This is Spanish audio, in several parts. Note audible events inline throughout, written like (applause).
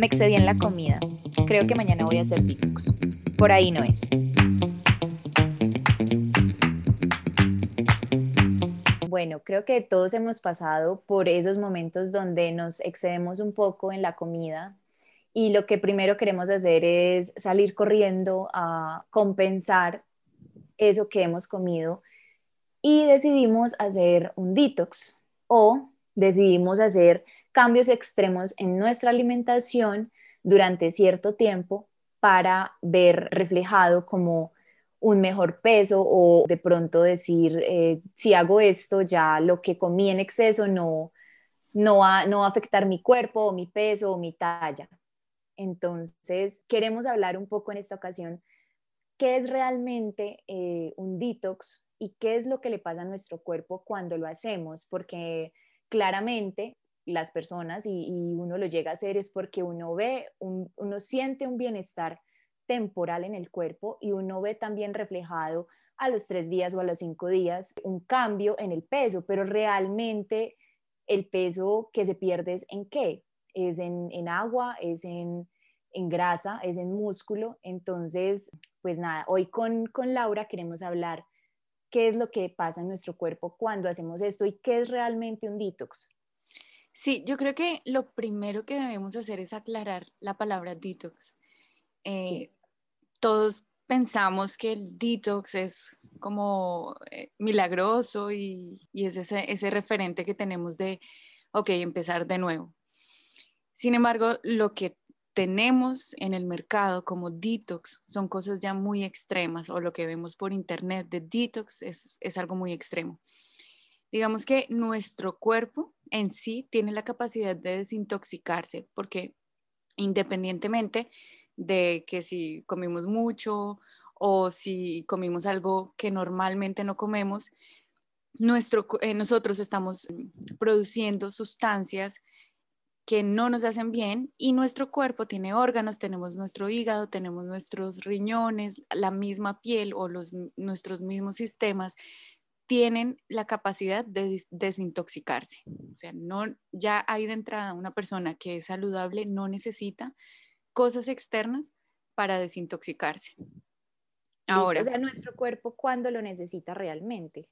Me excedí en la comida. Creo que mañana voy a hacer detox. Por ahí no es. Bueno, creo que todos hemos pasado por esos momentos donde nos excedemos un poco en la comida y lo que primero queremos hacer es salir corriendo a compensar eso que hemos comido y decidimos hacer un detox o decidimos hacer cambios extremos en nuestra alimentación durante cierto tiempo para ver reflejado como un mejor peso o de pronto decir, eh, si hago esto, ya lo que comí en exceso no, no, va, no va a afectar mi cuerpo mi peso o mi talla. Entonces, queremos hablar un poco en esta ocasión qué es realmente eh, un detox y qué es lo que le pasa a nuestro cuerpo cuando lo hacemos, porque claramente las personas y, uno lo llega a hacer es porque uno ve, uno siente un bienestar temporal en el cuerpo y uno ve también reflejado a los tres días o a los cinco días un cambio en el peso, pero realmente el peso que se pierde es en qué? Es en, agua, es en, grasa, es en músculo. Entonces, pues nada, hoy con, con Laura queremos hablar qué es lo que pasa en nuestro cuerpo cuando hacemos esto y qué es realmente un detox. Sí, yo creo que lo primero que debemos hacer es aclarar la palabra detox. Eh, todos pensamos que el detox es como eh, milagroso y, es ese, ese, referente que tenemos de, ok, empezar de nuevo. Sin embargo, lo que tenemos en el mercado como detox son cosas ya muy extremas o lo que vemos por internet de detox es, es algo muy extremo. Digamos que nuestro cuerpo en sí tiene la capacidad de desintoxicarse porque independientemente de que si comimos mucho o si comimos algo que normalmente no comemos, nuestro, eh, nosotros estamos produciendo sustancias que no nos hacen bien y nuestro cuerpo tiene órganos, tenemos nuestro hígado, tenemos nuestros riñones, la misma piel o los, nuestros mismos sistemas tienen la capacidad de desintoxicarse. O sea, no, ya hay de entrada una persona que es saludable, no necesita cosas externas para desintoxicarse. Ahora, o sea, nuestro cuerpo cuando lo necesita realmente.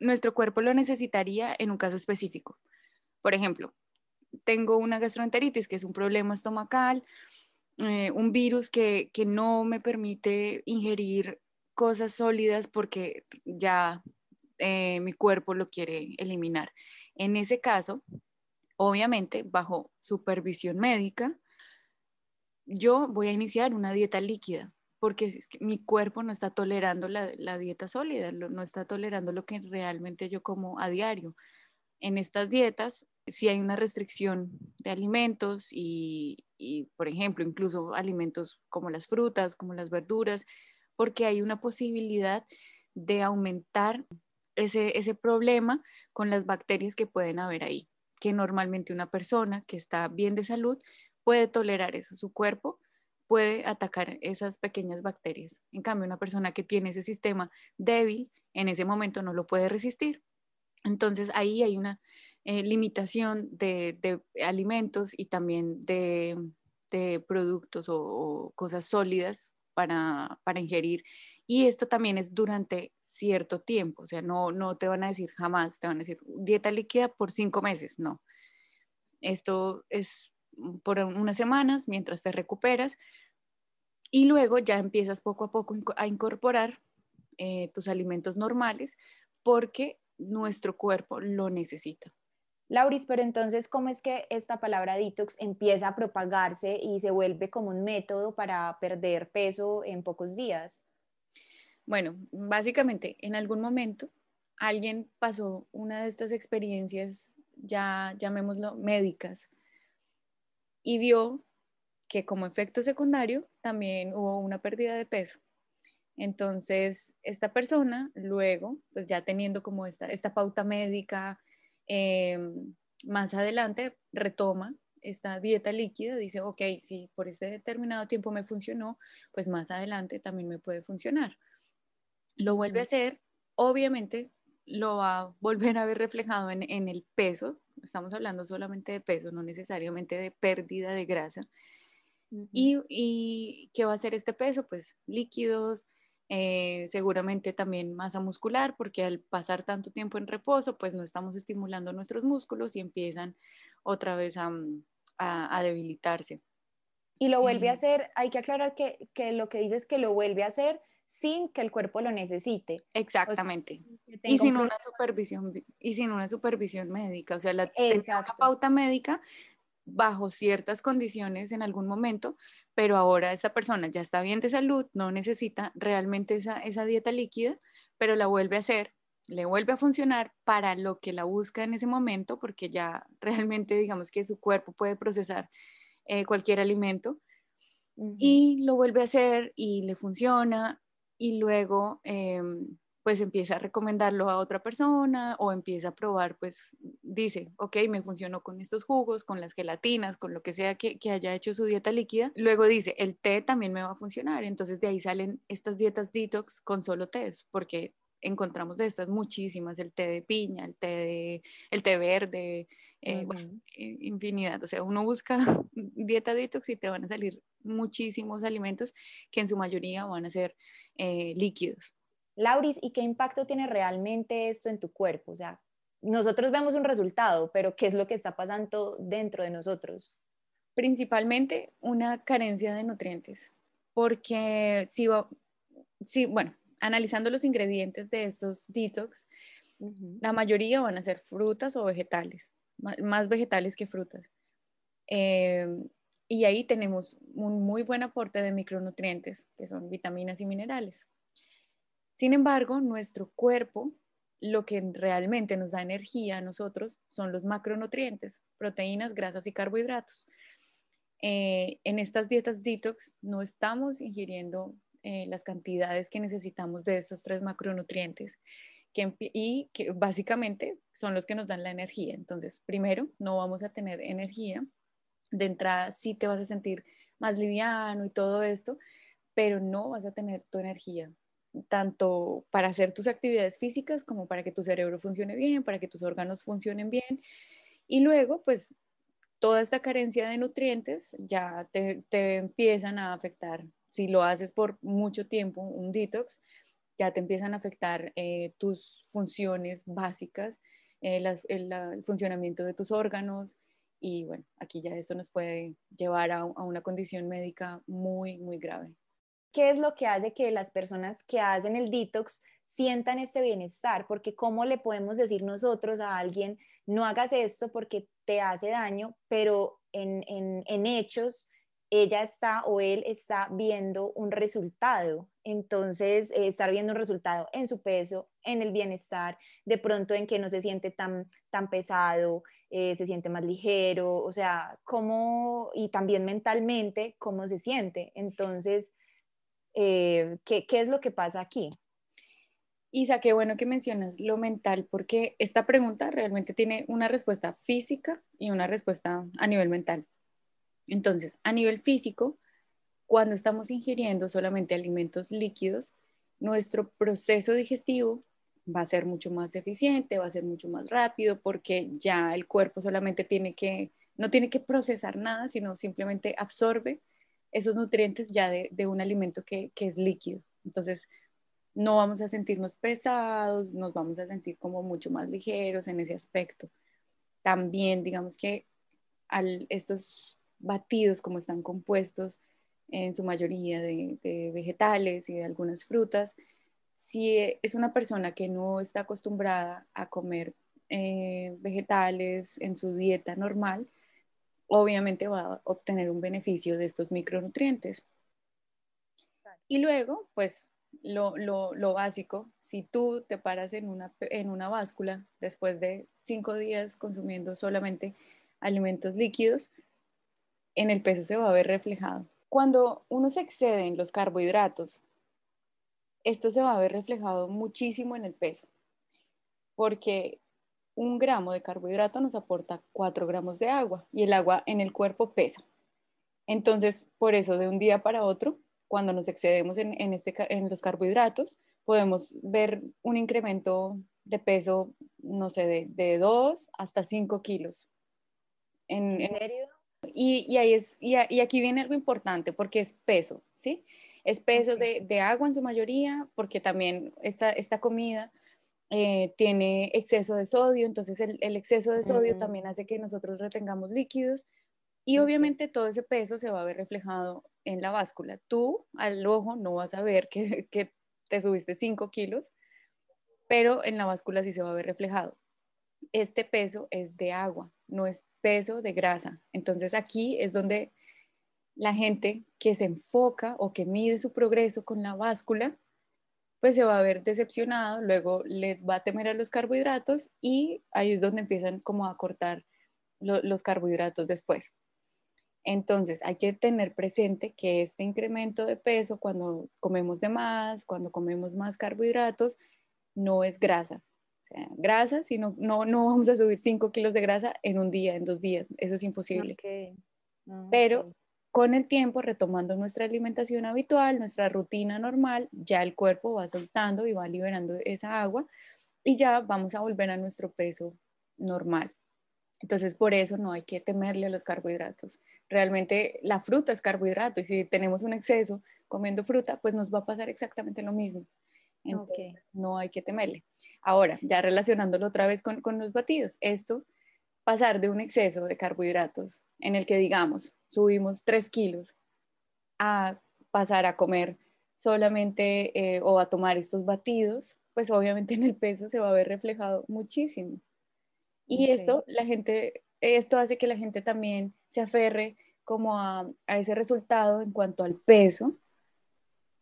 Nuestro cuerpo lo necesitaría en un caso específico. Por ejemplo, tengo una gastroenteritis, que es un problema estomacal, eh, un virus que, que no me permite ingerir cosas sólidas porque ya eh, mi cuerpo lo quiere eliminar. En ese caso, obviamente, bajo supervisión médica, yo voy a iniciar una dieta líquida porque mi cuerpo no está tolerando la, dieta sólida, no está tolerando lo que realmente yo como a diario. En estas dietas, si hay una restricción de alimentos y, y, por ejemplo, incluso alimentos como las frutas, como las verduras, porque hay una posibilidad de aumentar ese, problema con las bacterias que pueden haber ahí, que normalmente una persona que está bien de salud puede tolerar eso, su cuerpo puede atacar esas pequeñas bacterias. En cambio, una persona que tiene ese sistema débil, en ese momento no lo puede resistir. Entonces ahí hay una eh, limitación de, alimentos y también de, productos o, cosas sólidas para, para, ingerir. Y esto también es durante cierto tiempo, o sea, no, no te van a decir jamás, te van a decir dieta líquida por cinco meses, no. Esto es por unas semanas mientras te recuperas y luego ya empiezas poco a poco a incorporar eh, tus alimentos normales porque nuestro cuerpo lo necesita. Lauris, pero entonces, ¿cómo es que esta palabra detox empieza a propagarse y se vuelve como un método para perder peso en pocos días? Bueno, básicamente en algún momento alguien pasó una de estas experiencias, ya llamémoslo médicas, y vio que como efecto secundario también hubo una pérdida de peso. Entonces, esta persona luego, pues ya teniendo como esta, esta pauta médica, em, más adelante retoma esta dieta líquida, dice, ok, si por este determinado tiempo me funcionó, pues más adelante también me puede funcionar. Lo vuelve a hacer, obviamente lo va a volver a ver reflejado en, el peso, estamos hablando solamente de peso, no necesariamente de pérdida de grasa, y, y, qué va a hacer este peso? Pues líquidos, eh, seguramente también masa muscular, porque al pasar tanto tiempo en reposo, pues no estamos estimulando nuestros músculos y empiezan otra vez a, mm, a, debilitarse. Y lo vuelve a hacer, hay que aclarar que, que, lo que dice es que lo vuelve a hacer sin que el cuerpo lo necesite. Exactamente. y sin una supervisión y sin una supervisión médica, o sea, la una pauta médica bajo ciertas condiciones en algún momento, pero ahora esa persona ya está bien de salud, no necesita realmente esa, esa dieta líquida, pero la vuelve a hacer, le vuelve a funcionar para lo que la busca en ese momento, porque ya (laughs) realmente digamos que su cuerpo puede procesar eh, cualquier alimento. Y lo vuelve a hacer y le funciona y luego em, pues empieza a recomendarlo a otra persona o empieza a probar, pues dice, ok, me funcionó con estos jugos, con las gelatinas, con lo que sea que, haya hecho su dieta líquida. Luego dice, el té también me va a funcionar. Entonces de ahí salen estas dietas detox con solo té, porque encontramos de estas muchísimas, el té de piña, el té, de, el té verde, eh, infinidad. O sea, uno busca (laughs) dieta detox y te van a salir muchísimos alimentos que en su mayoría van a ser eh, líquidos. Lauris, ¿y qué impacto tiene realmente esto en tu cuerpo? O sea, nosotros vemos un resultado, pero ¿qué es lo que está pasando dentro de nosotros? Principalmente una carencia de nutrientes, porque si, si bueno, analizando los ingredientes de estos detox, la mayoría van a ser frutas o vegetales, más vegetales que frutas. Em, y ahí tenemos un muy buen aporte de micronutrientes, que son vitaminas y minerales. Sin embargo, nuestro cuerpo, lo que realmente nos da energía a nosotros son los macronutrientes, proteínas, grasas y carbohidratos. Eh, en estas dietas detox no estamos ingiriendo eh, las cantidades que necesitamos de estos tres macronutrientes y que básicamente son los que nos dan la energía. Entonces, primero, no vamos a tener energía. De entrada, sí te vas a sentir más liviano y todo esto, pero no vas a tener tu energía tanto para hacer tus actividades físicas como para que tu cerebro funcione bien, para que tus órganos funcionen bien. Y luego, pues, toda esta carencia de nutrientes ya te, empiezan a afectar. Si lo haces por mucho tiempo, un detox, ya te empiezan a afectar eh, tus funciones básicas, eh, el, funcionamiento de tus órganos. Y bueno, aquí ya esto nos puede llevar a una condición médica muy, muy grave. ¿Qué es lo que hace que las personas que hacen el detox sientan este bienestar? Porque ¿cómo le podemos decir nosotros a alguien, no hagas esto porque te hace daño, pero en, en, hechos ella está o él está viendo un resultado. Entonces, eh, estar viendo un resultado en su peso, en el bienestar, de pronto en que no se siente tan, tan pesado, eh, se siente más ligero, o sea, cómo, y también mentalmente, cómo se siente. Entonces, eh, ¿qué, es lo que pasa aquí? Isa, qué bueno que mencionas lo mental, porque esta pregunta realmente tiene una respuesta física y una respuesta a nivel mental. Entonces, a nivel físico, cuando estamos ingiriendo solamente alimentos líquidos, nuestro proceso digestivo va a ser mucho más eficiente, va a ser mucho más rápido, porque ya el cuerpo solamente tiene que, no tiene que procesar nada, sino simplemente absorbe esos nutrientes ya de, un alimento que, es líquido. Entonces, no vamos a sentirnos pesados, nos vamos a sentir como mucho más ligeros en ese aspecto. También, digamos que al, estos batidos, como están compuestos en su mayoría de, vegetales y de algunas frutas, si es una persona que no está acostumbrada a comer eh, vegetales en su dieta normal, obviamente va a obtener un beneficio de estos micronutrientes. Y luego, pues lo, básico, si tú te paras en una, en una báscula después de cinco días consumiendo solamente alimentos líquidos, en el peso se va a ver reflejado. Cuando uno se excede en los carbohidratos, esto se va a ver reflejado muchísimo en el peso, porque un gramo de carbohidrato nos aporta 4 gramos de agua y el agua en el cuerpo pesa. Entonces, por eso de un día para otro, cuando nos excedemos en, este, en los carbohidratos, podemos ver un incremento de peso, no sé, de, de 2 hasta 5 kilos. En, serio? Y, ahí es, y, aquí viene algo importante porque es peso, ¿sí? Es peso de, agua en su mayoría, porque también esta, esta comida eh, tiene exceso de sodio, entonces el, exceso de sodio mm. también hace que nosotros retengamos líquidos y obviamente todo ese peso se va a ver reflejado en la báscula. Tú al ojo no vas a ver que, (laughs) que te subiste 5 kilos, pero en la báscula sí se va a ver reflejado. Este peso es de agua, no es peso de grasa. Entonces aquí es donde la gente que se enfoca o que mide su progreso con la báscula, pues se va a ver decepcionado, luego le va a temer a los carbohidratos y ahí es donde empiezan como a cortar los carbohidratos después. Entonces hay que tener presente que este incremento de peso cuando comemos de más, cuando comemos más carbohidratos, no es grasa. O sea, grasa, sino no, no vamos a subir 5 kilos de grasa en un día, en dos días. Eso es imposible. Ah, Pero con el tiempo, retomando nuestra alimentación habitual, nuestra rutina normal, ya el cuerpo va soltando y va liberando esa agua y ya vamos a volver a nuestro peso normal. Entonces, por eso no hay que temerle a los carbohidratos. Realmente la fruta es carbohidrato y si tenemos un exceso comiendo fruta, pues nos va a pasar exactamente lo mismo. Entonces, no hay que temerle. Ahora, ya relacionándolo otra vez con, con los batidos, esto, pasar de un exceso de carbohidratos en el que digamos, subimos 3 kilos, a pasar a comer solamente eh, o a tomar estos batidos, pues obviamente en el peso se va a ver reflejado muchísimo. Y esto, la gente, esto hace que la gente también se aferre como a, a, ese resultado en cuanto al peso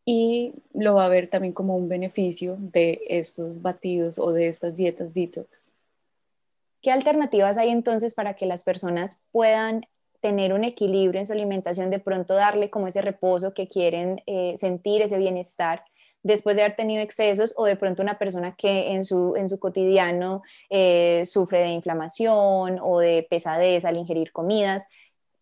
y lo va a ver también como un beneficio de estos batidos o de estas dietas detox. ¿Qué alternativas hay entonces para que las personas puedan tener un equilibrio en su alimentación, de pronto darle como ese reposo que quieren eh, sentir, ese bienestar? después de haber tenido excesos o de pronto una persona que en su, en su cotidiano eh, sufre de inflamación o de pesadez al ingerir comidas,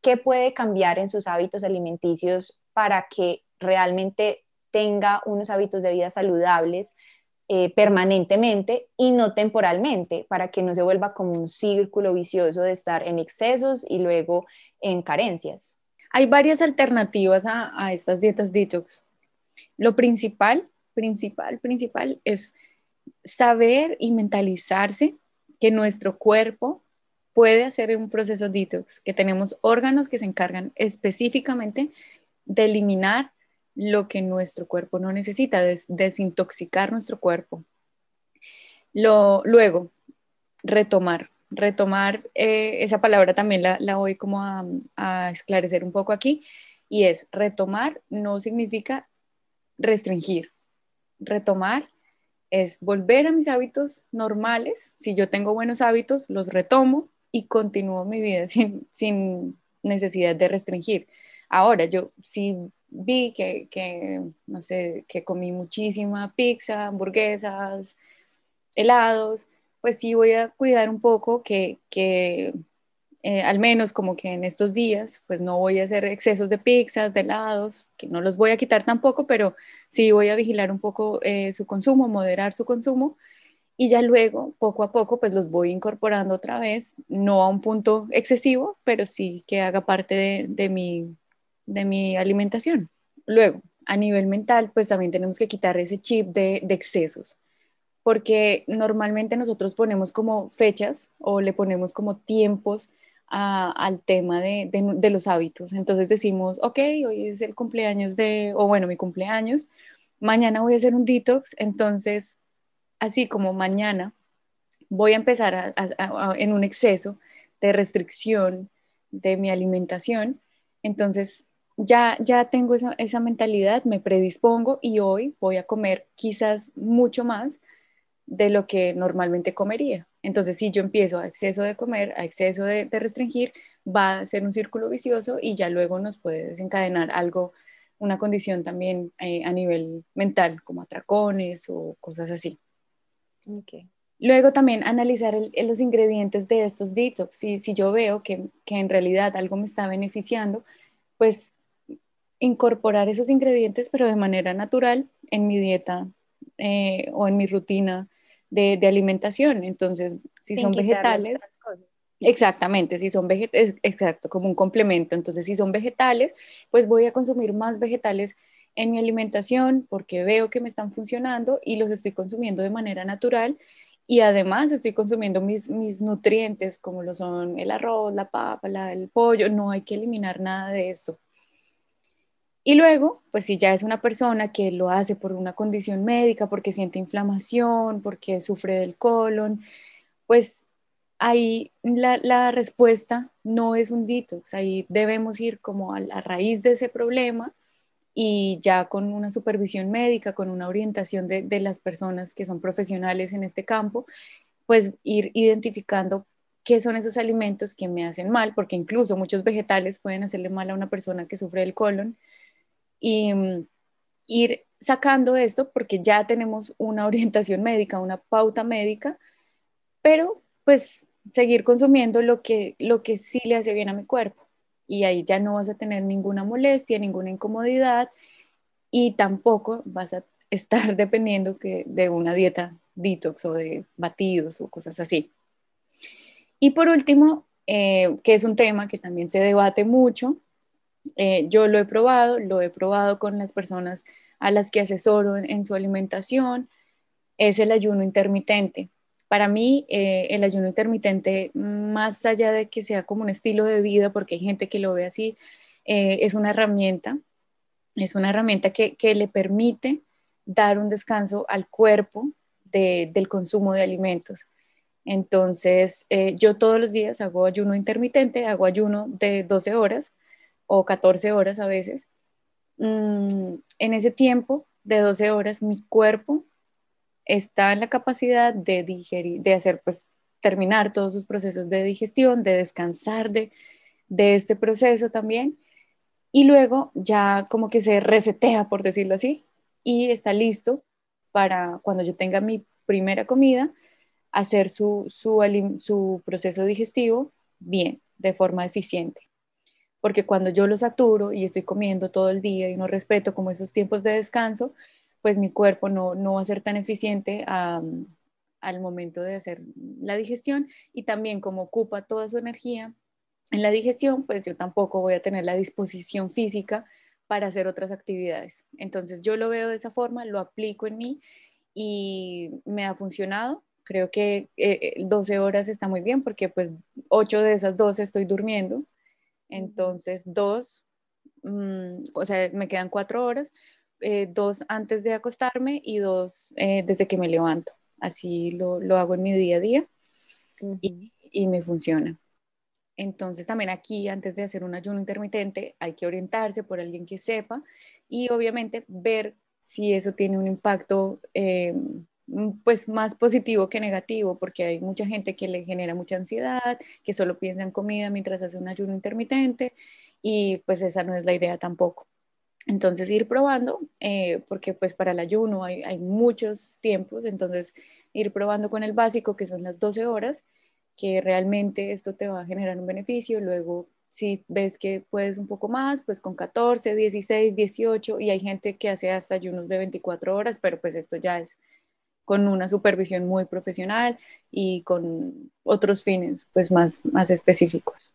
¿qué puede cambiar en sus hábitos alimenticios para que realmente tenga unos hábitos de vida saludables eh, permanentemente y no temporalmente, para que no se vuelva como un círculo vicioso de estar en excesos y luego en carencias? Hay varias alternativas a, a estas dietas detox. Lo principal principal, principal es saber y mentalizarse que nuestro cuerpo puede hacer un proceso detox, que tenemos órganos que se encargan específicamente de eliminar lo que nuestro cuerpo no necesita, de desintoxicar nuestro cuerpo. Lo, luego, retomar. Retomar, eh, esa palabra también la, voy como a, esclarecer un poco aquí, y es retomar no significa restringir, retomar es volver a mis hábitos normales. Si yo tengo buenos hábitos, los retomo y continúo mi vida (laughs) sin, necesidad de restringir. Ahora, yo sí vi que, no sé, que comí muchísima pizza, hamburguesas, helados, pues sí voy a cuidar un poco que, que eh, al menos como que en estos días, pues no voy a hacer excesos de pizzas, de helados, que no los voy a quitar tampoco, pero sí voy a vigilar un poco eh, su consumo, moderar su consumo. Y ya luego, poco a poco, pues los voy incorporando otra vez, no a un punto excesivo, pero sí que haga parte de, mi, de mi alimentación. Luego, a nivel mental, pues también tenemos que quitar ese chip de, excesos porque normalmente nosotros ponemos como fechas o le ponemos como tiempos al tema de, de, los hábitos. Entonces decimos, ok, hoy es el cumpleaños de, o bueno, mi cumpleaños, mañana voy a hacer un detox, entonces, así como mañana voy a empezar en un exceso de restricción de mi alimentación, entonces ya, ya tengo esa, esa mentalidad, me predispongo y hoy voy a comer quizás mucho más de lo que normalmente comería. Entonces, si yo empiezo a exceso de comer, a exceso de, restringir, va a ser un círculo vicioso y ya luego nos puede desencadenar algo, una condición también eh, a nivel mental, como atracones o cosas así. Luego también analizar los ingredientes de estos detox. Si, si yo veo que, que en realidad algo me está beneficiando, pues incorporar esos ingredientes, pero de manera natural en mi dieta eh, o en mi rutina de, alimentación. Entonces, si son vegetales, Exactamente, si son vegetales, exacto, como un complemento. Entonces, si son vegetales, pues voy a consumir más vegetales en mi alimentación porque veo que me están funcionando y los estoy consumiendo de manera natural y además estoy consumiendo mis, mis nutrientes como lo son el arroz, la papa, el pollo, no hay que eliminar nada de esto. Y luego, pues si ya es una persona que lo hace por una condición médica, porque siente inflamación, porque sufre del colon, pues ahí la, respuesta no es un detox, ahí debemos ir como a la raíz de ese problema y ya con una supervisión médica, con una orientación de, las personas que son profesionales en este campo, pues ir identificando qué son esos alimentos que me hacen mal, porque incluso muchos vegetales pueden hacerle mal a una persona que sufre del colon, y mm, ir sacando esto porque ya tenemos una (laughs) orientación médica, una pauta médica, pero pues seguir consumiendo lo que, lo que sí le hace bien a mi cuerpo y ahí ya no vas a tener ninguna molestia, ninguna incomodidad y tampoco vas a (laughs) estar dependiendo que, de una dieta detox o de batidos o cosas así. Y por último, eh, que es un tema que también se debate mucho, eh, yo lo he probado, lo he probado con las personas a las que asesoro en su alimentación, es el ayuno intermitente. Para mí, eh, el ayuno intermitente, más allá de que sea como un estilo de vida, porque hay gente que lo ve así, eh, es una herramienta, es una herramienta que, le permite dar un descanso al cuerpo del consumo de alimentos. Entonces, yo todos los días hago ayuno intermitente, hago ayuno de 12 horas o 14 horas a veces. Mm, en ese tiempo de 12 horas, mi cuerpo está en la capacidad de digerir, de hacer, pues, terminar todos sus procesos de digestión, de descansar de, de este proceso también. Y luego ya como que se resetea, por decirlo así, y está listo para cuando yo tenga mi primera comida, hacer su, su, su proceso digestivo bien, de forma eficiente. Porque cuando yo lo saturo y estoy comiendo todo el día y no respeto como esos tiempos de descanso, pues mi cuerpo no, no va a ser tan eficiente al momento de hacer la digestión y también como ocupa toda su energía en la digestión, pues yo tampoco voy a tener la disposición física para hacer otras actividades. Entonces yo lo veo de esa forma, lo aplico en mí y me ha funcionado. Creo que 12 eh, horas está muy bien porque pues 8 de esas 12 estoy durmiendo. Entonces dos, mm, o sea, me quedan 4 horas, eh, dos antes de acostarme y dos eh, desde que me levanto. Así lo, lo, hago en mi día a día y, y, me funciona. Entonces también aquí, antes de hacer un ayuno intermitente, hay que orientarse por alguien que sepa y obviamente ver si eso tiene un impacto eh, pues más positivo que negativo, porque hay mucha gente que le genera mucha ansiedad, que solo piensa en comida mientras hace un ayuno intermitente y pues esa no es la idea tampoco. Entonces ir probando, eh, porque pues para el ayuno hay, hay, muchos tiempos, entonces ir probando con el básico, que son las 12 horas, que realmente esto te va a generar un beneficio. Luego, si ves que puedes un poco más, pues con 14, 16, 18, y hay gente que hace hasta ayunos de 24 horas, pero pues esto ya es con una supervisión muy profesional y con otros fines pues más, más específicos.